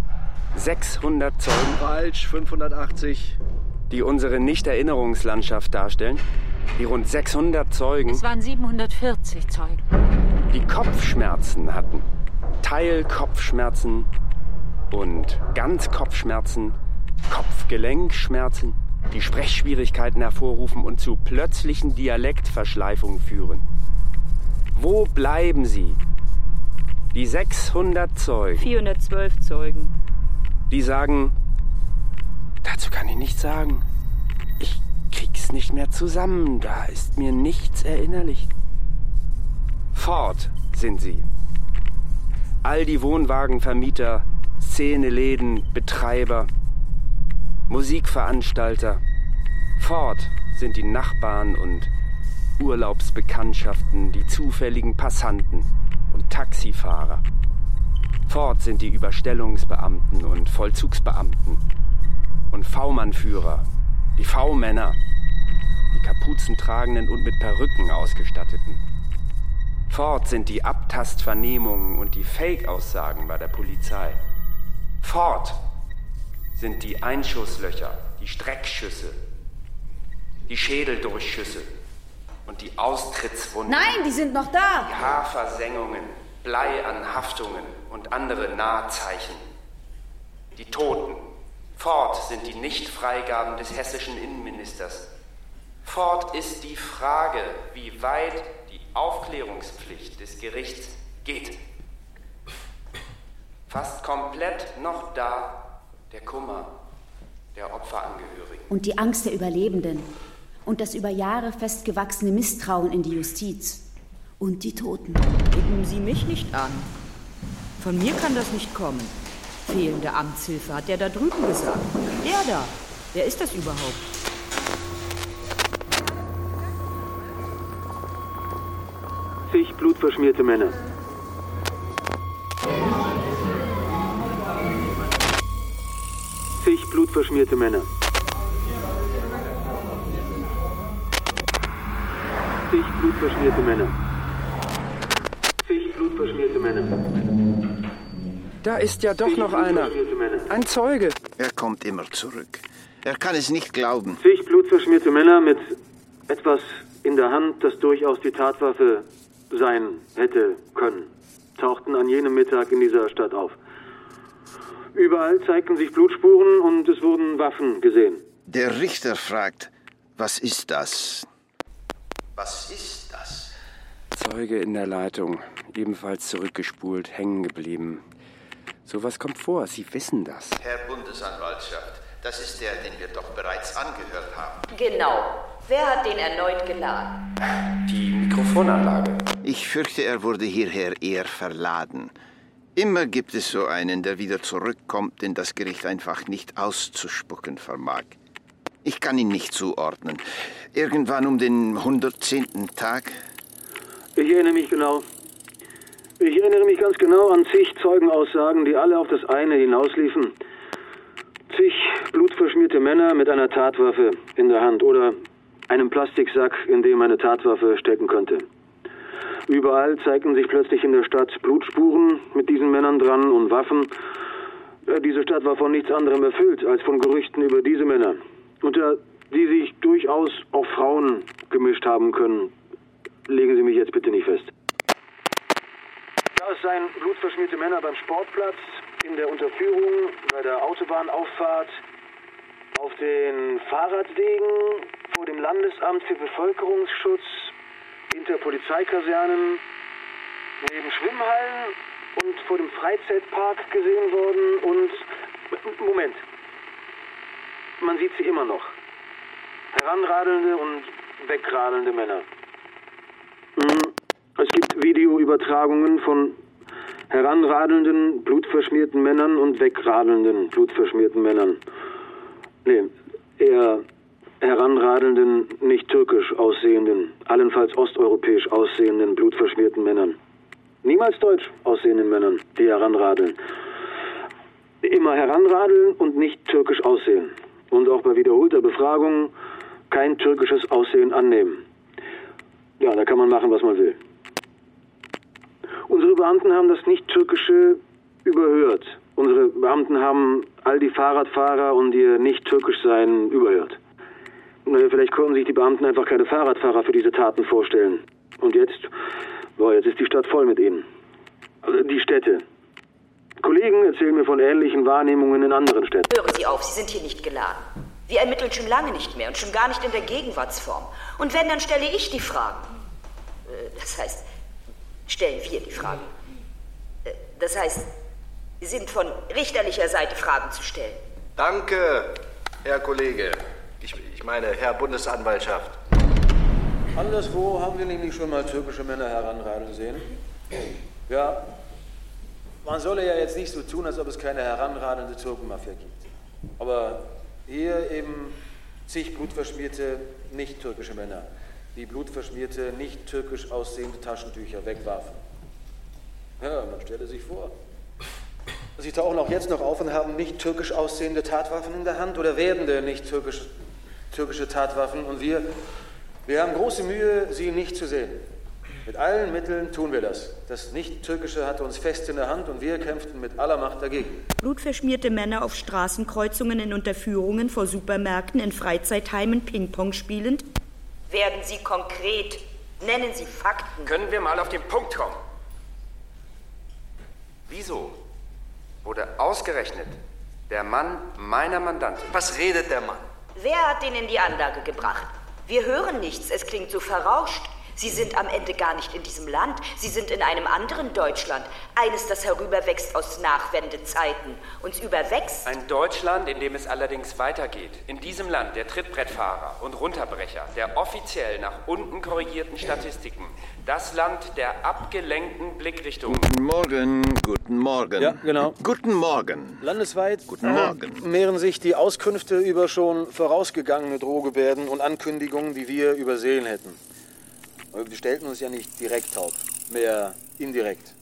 600 Zeugen. Falsch, 580. Die unsere Nicht-Erinnerungslandschaft darstellen. Die rund 600 Zeugen. Es waren 740 Zeugen. Die Kopfschmerzen hatten. Teilkopfschmerzen und Ganzkopfschmerzen, Kopfgelenkschmerzen, die Sprechschwierigkeiten hervorrufen und zu plötzlichen Dialektverschleifungen führen. Wo bleiben sie? Die 600 Zeugen. 412 Zeugen. Die sagen, dazu kann ich nichts sagen. Krieg's nicht mehr zusammen, da ist mir nichts erinnerlich. Fort sind sie. All die Wohnwagenvermieter, Szeneläden, Betreiber, Musikveranstalter. Fort sind die Nachbarn und Urlaubsbekanntschaften, die zufälligen Passanten und Taxifahrer. Fort sind die Überstellungsbeamten und Vollzugsbeamten und V-Mannführer, die V-Männer, die kapuzentragenden und mit Perücken ausgestatteten. Fort sind die Abtastvernehmungen und die Fake-Aussagen bei der Polizei. Fort sind die Einschusslöcher, die Streckschüsse, die Schädeldurchschüsse und die Austrittswunden. Nein, die sind noch da. Die Haarversengungen, Bleianhaftungen und andere Nahzeichen. Die Toten. Fort sind die Nichtfreigaben des hessischen Innenministers. Fort ist die Frage, wie weit die Aufklärungspflicht des Gerichts geht. Fast komplett noch da der Kummer der Opferangehörigen. Und die Angst der Überlebenden. Und das über Jahre festgewachsene Misstrauen in die Justiz. Und die Toten. Gucken Sie mich nicht an. Von mir kann das nicht kommen. Fehlende Amtshilfe hat der da drüben gesagt. Der da. Wer ist das überhaupt? Zig blutverschmierte Männer. Zig blutverschmierte Männer. Zig blutverschmierte Männer. Zig blutverschmierte Männer. Da ist ja doch noch einer. Ein Zeuge. Er kommt immer zurück. Er kann es nicht glauben. Zig blutverschmierte Männer mit etwas in der Hand, das durchaus die Tatwaffe sein hätte können, tauchten an jenem Mittag in dieser Stadt auf. Überall zeigten sich Blutspuren und es wurden Waffen gesehen. Der Richter fragt, was ist das? Was ist das? Zeuge in der Leitung, ebenfalls zurückgespult, hängen geblieben. Sowas kommt vor, Sie wissen das. Herr Bundesanwaltschaft, das ist der, den wir doch bereits angehört haben. Genau. Wer hat den erneut geladen? Die Mikrofonanlage. Ich fürchte, er wurde hierher eher verladen. Immer gibt es so einen, der wieder zurückkommt, den das Gericht einfach nicht auszuspucken vermag. Ich kann ihn nicht zuordnen. Irgendwann um den 110. Tag? Ich erinnere mich genau. Ich erinnere mich ganz genau an zig Zeugenaussagen, die alle auf das eine hinausliefen. Zig blutverschmierte Männer mit einer Tatwaffe in der Hand oder einem Plastiksack, in dem eine Tatwaffe stecken könnte. Überall zeigten sich plötzlich in der Stadt Blutspuren mit diesen Männern dran und Waffen. Äh, Diese Stadt war von nichts anderem erfüllt als von Gerüchten über diese Männer, unter die sich durchaus auch Frauen gemischt haben können. Legen Sie mich jetzt bitte nicht fest. Es seien blutverschmierte Männer beim Sportplatz, in der Unterführung, bei der Autobahnauffahrt, auf den Fahrradwegen, vor dem Landesamt für Bevölkerungsschutz, hinter Polizeikasernen, neben Schwimmhallen und vor dem Freizeitpark gesehen worden und... Moment. Man sieht sie immer noch. Heranradelnde und wegradelnde Männer. Mm, Es gibt Videoübertragungen von heranradelnden, blutverschmierten Männern und wegradelnden, blutverschmierten Männern. Nee, eher heranradelnden, nicht türkisch aussehenden, allenfalls osteuropäisch aussehenden, blutverschmierten Männern. Niemals deutsch aussehenden Männern, die heranradeln. Immer heranradeln und nicht türkisch aussehen. Und auch bei wiederholter Befragung kein türkisches Aussehen annehmen. Ja, da kann man machen, was man will. Unsere Beamten haben das Nicht-Türkische überhört. Unsere Beamten haben all die Fahrradfahrer und ihr Nicht-Türkisch-Sein überhört. Vielleicht konnten sich die Beamten einfach keine Fahrradfahrer für diese Taten vorstellen. Und jetzt, boah, jetzt ist die Stadt voll mit ihnen. Also die Städte. Kollegen erzählen mir von ähnlichen Wahrnehmungen in anderen Städten. Hören Sie auf, Sie sind hier nicht geladen. Wir ermitteln schon lange nicht mehr und schon gar nicht in der Gegenwartsform. Und wenn, dann stelle ich die Fragen. Äh, Das heißt, stellen wir die Fragen. Äh, Das heißt, sind von richterlicher Seite Fragen zu stellen. Danke, Herr Kollege. Ich, ich meine, Herr Bundesanwaltschaft. Anderswo haben wir nämlich schon mal türkische Männer heranradeln sehen. Ja, man solle ja jetzt nicht so tun, als ob es keine heranradelnde Türkenmafia gibt. Aber hier eben zig blutverschmierte, nicht türkische Männer, die blutverschmierte, nicht türkisch aussehende Taschentücher wegwarfen. Ja, man stelle sich vor. Sie tauchen auch jetzt noch auf und haben nicht türkisch aussehende Tatwaffen in der Hand oder werdende nicht türkisch, türkische Tatwaffen und wir Wir haben große Mühe, Sie nicht zu sehen. Mit allen Mitteln tun wir das. Das Nicht-Türkische hatte uns fest in der Hand und wir kämpften mit aller Macht dagegen. Blutverschmierte Männer auf Straßenkreuzungen in Unterführungen vor Supermärkten, in Freizeitheimen Ping-Pong spielend? Werden Sie konkret? Nennen Sie Fakten. Können wir mal auf den Punkt kommen? Wieso wurde ausgerechnet der Mann meiner Mandantin? Was redet der Mann? Wer hat den in die Anlage gebracht? Wir hören nichts, es klingt so verrauscht. Sie sind am Ende gar nicht in diesem Land. Sie sind in einem anderen Deutschland. Eines, das herüberwächst aus Nachwendezeiten. Uns überwächst. Ein Deutschland, in dem es allerdings weitergeht. In diesem Land der Trittbrettfahrer und Runterbrecher, der offiziell nach unten korrigierten Statistiken. Das Land der abgelenkten Blickrichtungen. Guten Morgen, guten Morgen. Ja, genau. Guten Morgen. Landesweit Guten Morgen. mehren sich die Auskünfte über schon vorausgegangene Drohgebärden und Ankündigungen, die wir übersehen hätten. Wir stellten uns ja nicht direkt taub, mehr indirekt.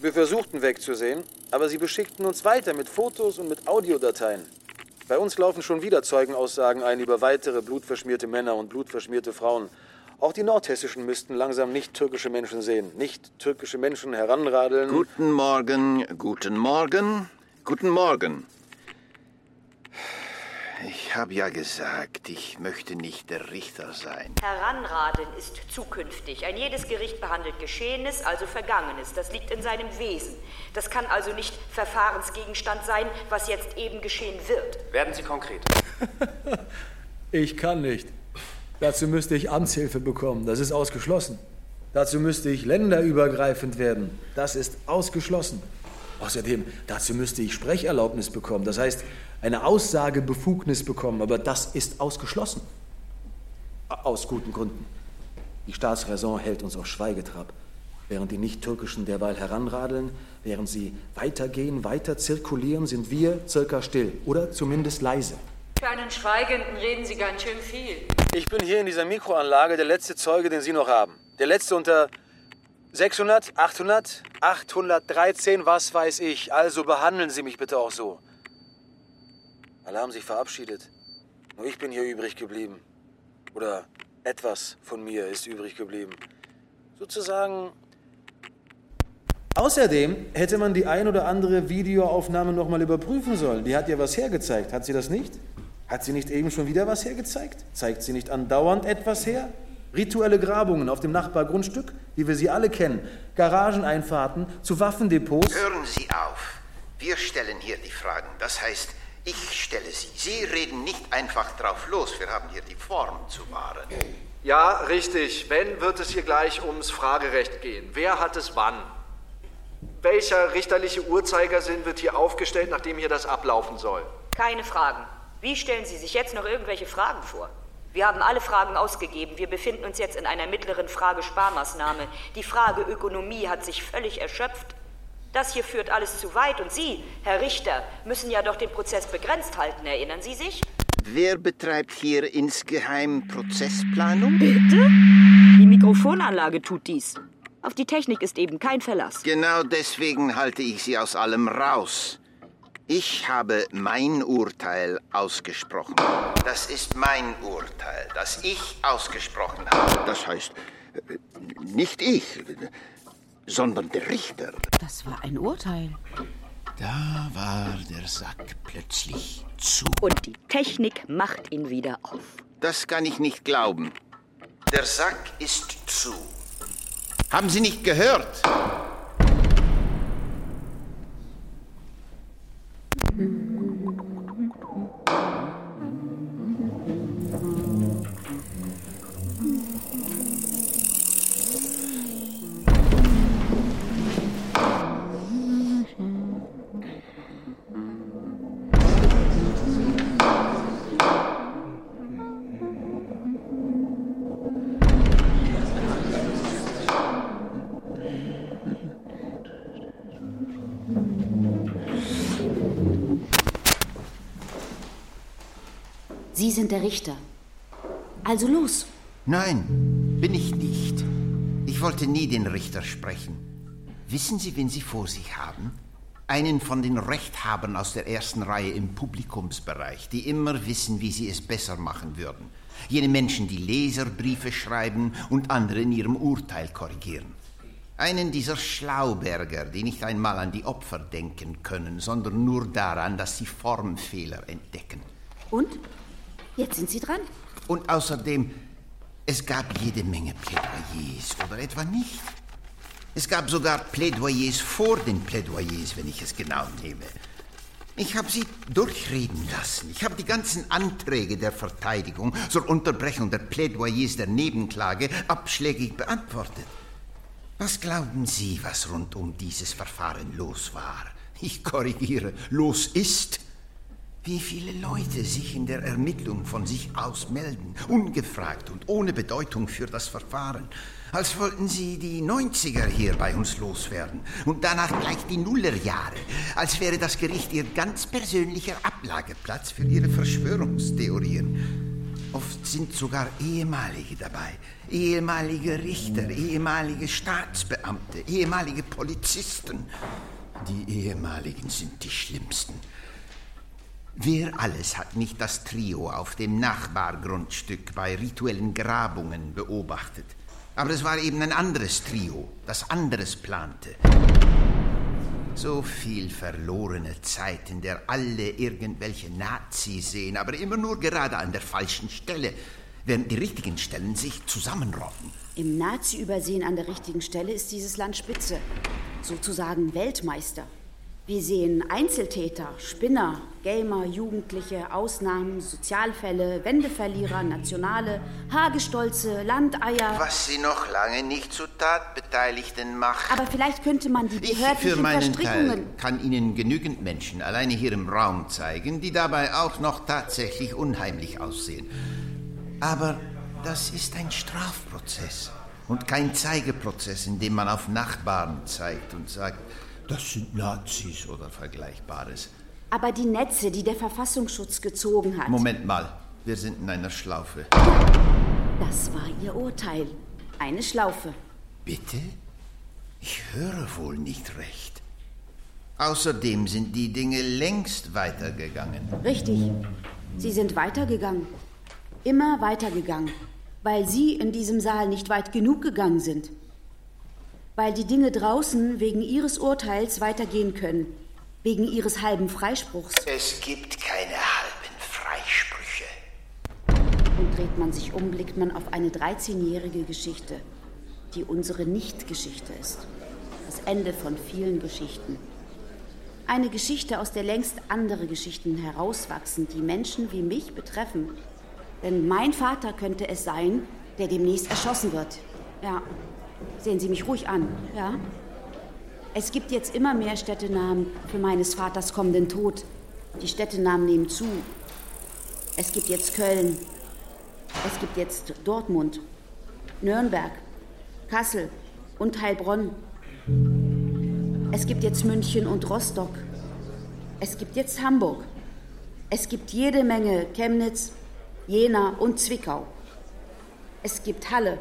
Wir versuchten wegzusehen, aber sie beschickten uns weiter mit Fotos und mit Audiodateien. Bei uns laufen schon wieder Zeugenaussagen ein über weitere blutverschmierte Männer und blutverschmierte Frauen. Auch die Nordhessischen müssten langsam nicht türkische Menschen sehen, nicht türkische Menschen heranradeln. Guten Morgen, guten Morgen, guten Morgen. Ich habe ja gesagt, ich möchte nicht der Richter sein. Heranradeln ist zukünftig. Ein jedes Gericht behandelt Geschehenes, also Vergangenes. Das liegt in seinem Wesen. Das kann also nicht Verfahrensgegenstand sein, was jetzt eben geschehen wird. Werden Sie konkret? <laughs> Ich kann nicht. Dazu müsste ich Amtshilfe bekommen. Das ist ausgeschlossen. Dazu müsste ich länderübergreifend werden. Das ist ausgeschlossen. Außerdem, dazu müsste ich Sprecherlaubnis bekommen. Das heißt, eine Aussagebefugnis bekommen. Aber das ist ausgeschlossen. Aus guten Gründen. Die Staatsräson hält uns auf Schweigetrab. Während die Nicht-Türkischen derweil heranradeln, während sie weitergehen, weiter zirkulieren, sind wir circa still. Oder zumindest leise. Für einen Schweigenden reden Sie ganz schön viel. Ich bin hier in dieser Mikroanlage der letzte Zeuge, den Sie noch haben. Der letzte unter 600, 800, 813, was weiß ich. Also behandeln Sie mich bitte auch so. Alle haben sich verabschiedet. Nur ich bin hier übrig geblieben. Oder etwas von mir ist übrig geblieben. Sozusagen. Außerdem hätte man die ein oder andere Videoaufnahme noch mal überprüfen sollen. Die hat ja was hergezeigt. Hat sie das nicht? Hat sie nicht eben schon wieder was hergezeigt? Zeigt sie nicht andauernd etwas her? Rituelle Grabungen auf dem Nachbargrundstück, wie wir sie alle kennen. Garageneinfahrten zu Waffendepots. Hören Sie auf. Wir stellen hier die Fragen. Das heißt, ich stelle sie. Sie reden nicht einfach drauf los. Wir haben hier die Form zu wahren. Ja, richtig. Wenn, wird es hier gleich ums Fragerecht gehen. Wer hat es wann? Welcher richterliche Uhrzeigersinn wird hier aufgestellt, nachdem hier das ablaufen soll? Keine Fragen. Wie stellen Sie sich jetzt noch irgendwelche Fragen vor? Wir haben alle Fragen ausgegeben. Wir befinden uns jetzt in einer mittleren Frage-Sparmaßnahme. Die Frage Ökonomie hat sich völlig erschöpft. Das hier führt alles zu weit und Sie, Herr Richter, müssen ja doch den Prozess begrenzt halten, erinnern Sie sich? Wer betreibt hier insgeheim Prozessplanung? Bitte? Die Mikrofonanlage tut dies. Auf die Technik ist eben kein Verlass. Genau deswegen halte ich Sie aus allem raus. Ich habe mein Urteil ausgesprochen. Das ist mein Urteil, das ich ausgesprochen habe. Das heißt, äh, nicht ich, sondern der Richter. Das war ein Urteil. Da war der Sack plötzlich zu. Und die Technik macht ihn wieder auf. Das kann ich nicht glauben. Der Sack ist zu. Haben Sie nicht gehört? Sie sind der Richter. Also los. Nein, bin ich nicht. Ich wollte nie den Richter sprechen. Wissen Sie, wen Sie vor sich haben? Einen von den Rechthabern aus der ersten Reihe im Publikumsbereich, die immer wissen, wie sie es besser machen würden. Jene Menschen, die Leserbriefe schreiben und andere in ihrem Urteil korrigieren. Einen dieser Schlauberger, die nicht einmal an die Opfer denken können, sondern nur daran, dass sie Formfehler entdecken. Und? Jetzt sind Sie dran. Und außerdem, es gab jede Menge Plädoyers, oder etwa nicht? Es gab sogar Plädoyers vor den Plädoyers, wenn ich es genau nehme. Ich habe sie durchreden lassen. Ich habe die ganzen Anträge der Verteidigung zur Unterbrechung der Plädoyers der Nebenklage abschlägig beantwortet. Was glauben Sie, was rund um dieses Verfahren los war? Ich korrigiere, los ist. Wie viele Leute sich in der Ermittlung von sich aus melden, ungefragt und ohne Bedeutung für das Verfahren als wollten sie die 90er hier bei uns loswerden und danach gleich die Nullerjahre, als wäre das Gericht ihr ganz persönlicher Ablageplatz für ihre Verschwörungstheorien. Oft sind sogar ehemalige dabei, ehemalige Richter, ehemalige Staatsbeamte, ehemalige Polizisten. Die ehemaligen sind die schlimmsten. Wer alles hat nicht das Trio auf dem Nachbargrundstück bei rituellen Grabungen beobachtet? Aber es war eben ein anderes Trio, das anderes plante. So viel verlorene Zeit, in der alle irgendwelche Nazis sehen, aber immer nur gerade an der falschen Stelle, während die richtigen Stellen sich zusammenrotten. Im Nazi-Übersehen an der richtigen Stelle ist dieses Land Spitze, sozusagen Weltmeister. Wir sehen Einzeltäter, Spinner, Gamer, Jugendliche, Ausnahmen, Sozialfälle, Wendeverlierer, Nationale, Hagestolze, Landeier. Was sie noch lange nicht zu Tatbeteiligten macht. Aber vielleicht könnte man die Ich behördlichen für meinen Verstrickungen... Teil kann Ihnen genügend Menschen alleine hier im Raum zeigen, die dabei auch noch tatsächlich unheimlich aussehen. Aber das ist ein Strafprozess und kein Zeigeprozess, in dem man auf Nachbarn zeigt und sagt, das sind Nazis oder Vergleichbares. Aber die Netze, die der Verfassungsschutz gezogen hat... Moment mal, wir sind in einer Schlaufe. Das war ihr Urteil. Eine Schlaufe. Bitte? Ich höre wohl nicht recht. Außerdem sind die Dinge längst weitergegangen. Richtig. Sie sind weitergegangen. Immer weitergegangen. Weil Sie in diesem Saal nicht weit genug gegangen sind. Weil die Dinge draußen wegen Ihres Urteils weitergehen können. Wegen Ihres halben Freispruchs. Es gibt keine halben Freisprüche. Und dreht man sich um, blickt man auf eine 13-jährige Geschichte, die unsere Nicht-Geschichte ist. Das Ende von vielen Geschichten. Eine Geschichte, aus der längst andere Geschichten herauswachsen, die Menschen wie mich betreffen. Denn mein Vater könnte es sein, der demnächst erschossen wird. Ja, sehen Sie mich ruhig an, ja? Es gibt jetzt immer mehr Städtenamen für meines Vaters kommenden Tod. Die Städtenamen nehmen zu. Es gibt jetzt Köln. Es gibt jetzt Dortmund, Nürnberg, Kassel und Heilbronn. Es gibt jetzt München und Rostock. Es gibt jetzt Hamburg. Es gibt jede Menge Chemnitz, Jena und Zwickau. Es gibt Halle.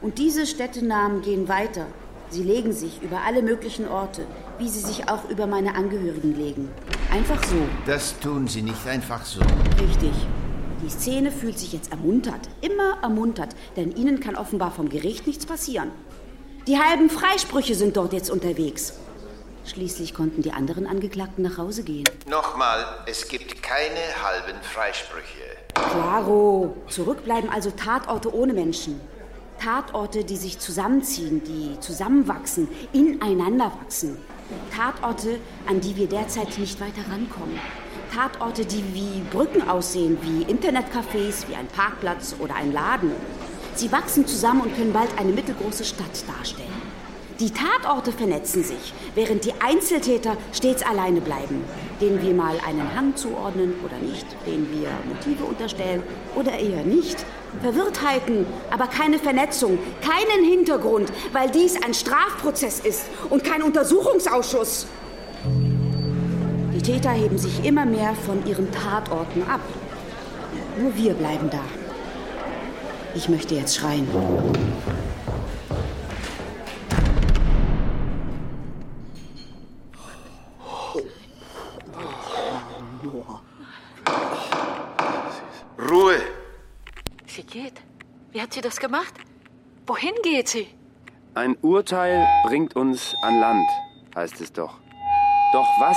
Und diese Städtenamen gehen weiter. Sie legen sich über alle möglichen Orte, wie sie sich auch über meine Angehörigen legen. Einfach so. Das tun sie nicht einfach so. Richtig. Die Szene fühlt sich jetzt ermuntert, immer ermuntert, denn ihnen kann offenbar vom Gericht nichts passieren. Die halben Freisprüche sind dort jetzt unterwegs. Schließlich konnten die anderen Angeklagten nach Hause gehen. Nochmal, es gibt keine halben Freisprüche. Claro. Zurückbleiben also Tatorte ohne Menschen. Tatorte, die sich zusammenziehen, die zusammenwachsen, ineinander wachsen. Tatorte, an die wir derzeit nicht weiter rankommen. Tatorte, die wie Brücken aussehen, wie Internetcafés, wie ein Parkplatz oder ein Laden. Sie wachsen zusammen und können bald eine mittelgroße Stadt darstellen. Die Tatorte vernetzen sich, während die Einzeltäter stets alleine bleiben, denen wir mal einen Hang zuordnen oder nicht, denen wir Motive unterstellen oder eher nicht. Verwirrtheiten, aber keine Vernetzung, keinen Hintergrund, weil dies ein Strafprozess ist und kein Untersuchungsausschuss. Die Täter heben sich immer mehr von ihren Tatorten ab. Nur wir bleiben da. Ich möchte jetzt schreien. Ruhe! Sie geht. Wie hat sie das gemacht? Wohin geht sie? Ein Urteil bringt uns an Land, heißt es doch. Doch was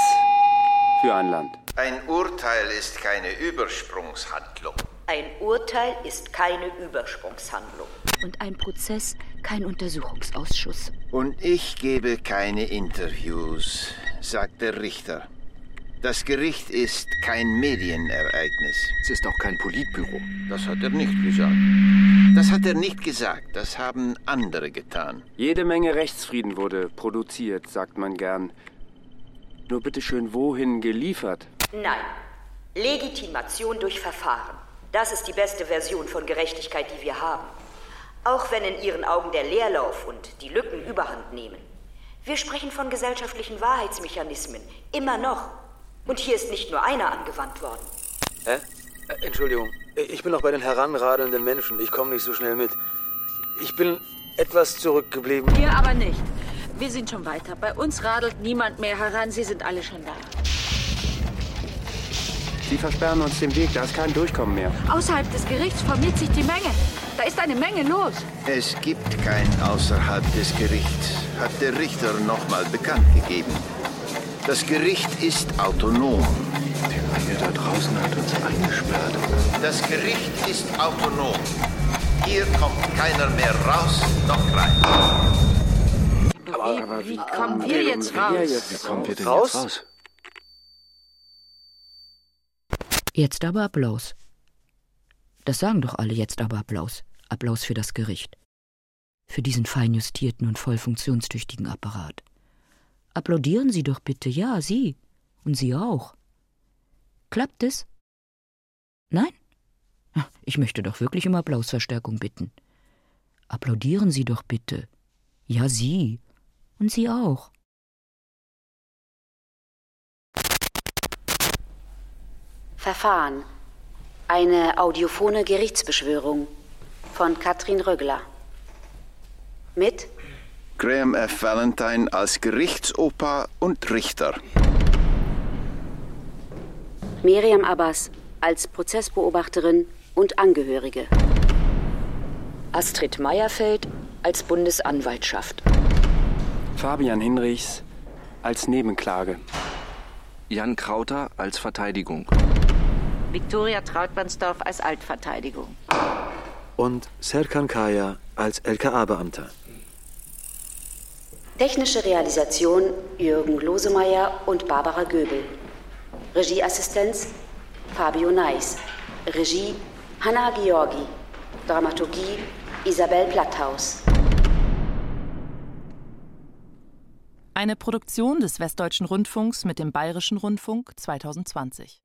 für ein Land? Ein Urteil ist keine Übersprungshandlung. Ein Urteil ist keine Übersprungshandlung. Und ein Prozess kein Untersuchungsausschuss. Und ich gebe keine Interviews, sagt der Richter. Das Gericht ist kein Medienereignis. Es ist auch kein Politbüro. Das hat er nicht gesagt. Das hat er nicht gesagt. Das haben andere getan. Jede Menge Rechtsfrieden wurde produziert, sagt man gern. Nur bitteschön, wohin geliefert? Nein. Legitimation durch Verfahren. Das ist die beste Version von Gerechtigkeit, die wir haben. Auch wenn in Ihren Augen der Leerlauf und die Lücken überhand nehmen. Wir sprechen von gesellschaftlichen Wahrheitsmechanismen. Immer noch. Und hier ist nicht nur einer angewandt worden. Hä? Äh, Entschuldigung, ich bin noch bei den heranradelnden Menschen. Ich komme nicht so schnell mit. Ich bin etwas zurückgeblieben. Wir aber nicht. Wir sind schon weiter. Bei uns radelt niemand mehr heran. Sie sind alle schon da. Sie versperren uns den Weg, da ist kein Durchkommen mehr. Außerhalb des Gerichts formiert sich die Menge. Da ist eine Menge los. Es gibt kein außerhalb des Gerichts, hat der Richter nochmal bekannt gegeben. Das Gericht ist autonom. Der Mann da draußen hat uns eingesperrt. Das Gericht ist autonom. Hier kommt keiner mehr raus noch rein. Aber wie, wie kommen wir jetzt raus? Wie kommen wir denn jetzt raus? Jetzt aber Applaus. Das sagen doch alle jetzt aber Applaus. Applaus für das Gericht. Für diesen fein justierten und voll funktionstüchtigen Apparat. Applaudieren Sie doch bitte, ja, Sie. Und Sie auch. Klappt es? Nein? Ich möchte doch wirklich um Applausverstärkung bitten. Applaudieren Sie doch bitte. Ja, Sie. Und Sie auch. Verfahren. Eine audiophone Gerichtsbeschwörung von Katrin Rögler. Mit Graham F. Valentine als Gerichtsoper und Richter. Miriam Abbas als Prozessbeobachterin und Angehörige. Astrid Meyerfeld als Bundesanwaltschaft. Fabian Hinrichs als Nebenklage. Jan Krauter als Verteidigung. Viktoria Trautmannsdorf als Altverteidigung. Und Serkan Kaya als LKA-Beamter. Technische Realisation Jürgen Losemeyer und Barbara Göbel. Regieassistenz Fabio Neis. Regie Hanna Georgi. Dramaturgie Isabel Platthaus. Eine Produktion des Westdeutschen Rundfunks mit dem Bayerischen Rundfunk 2020.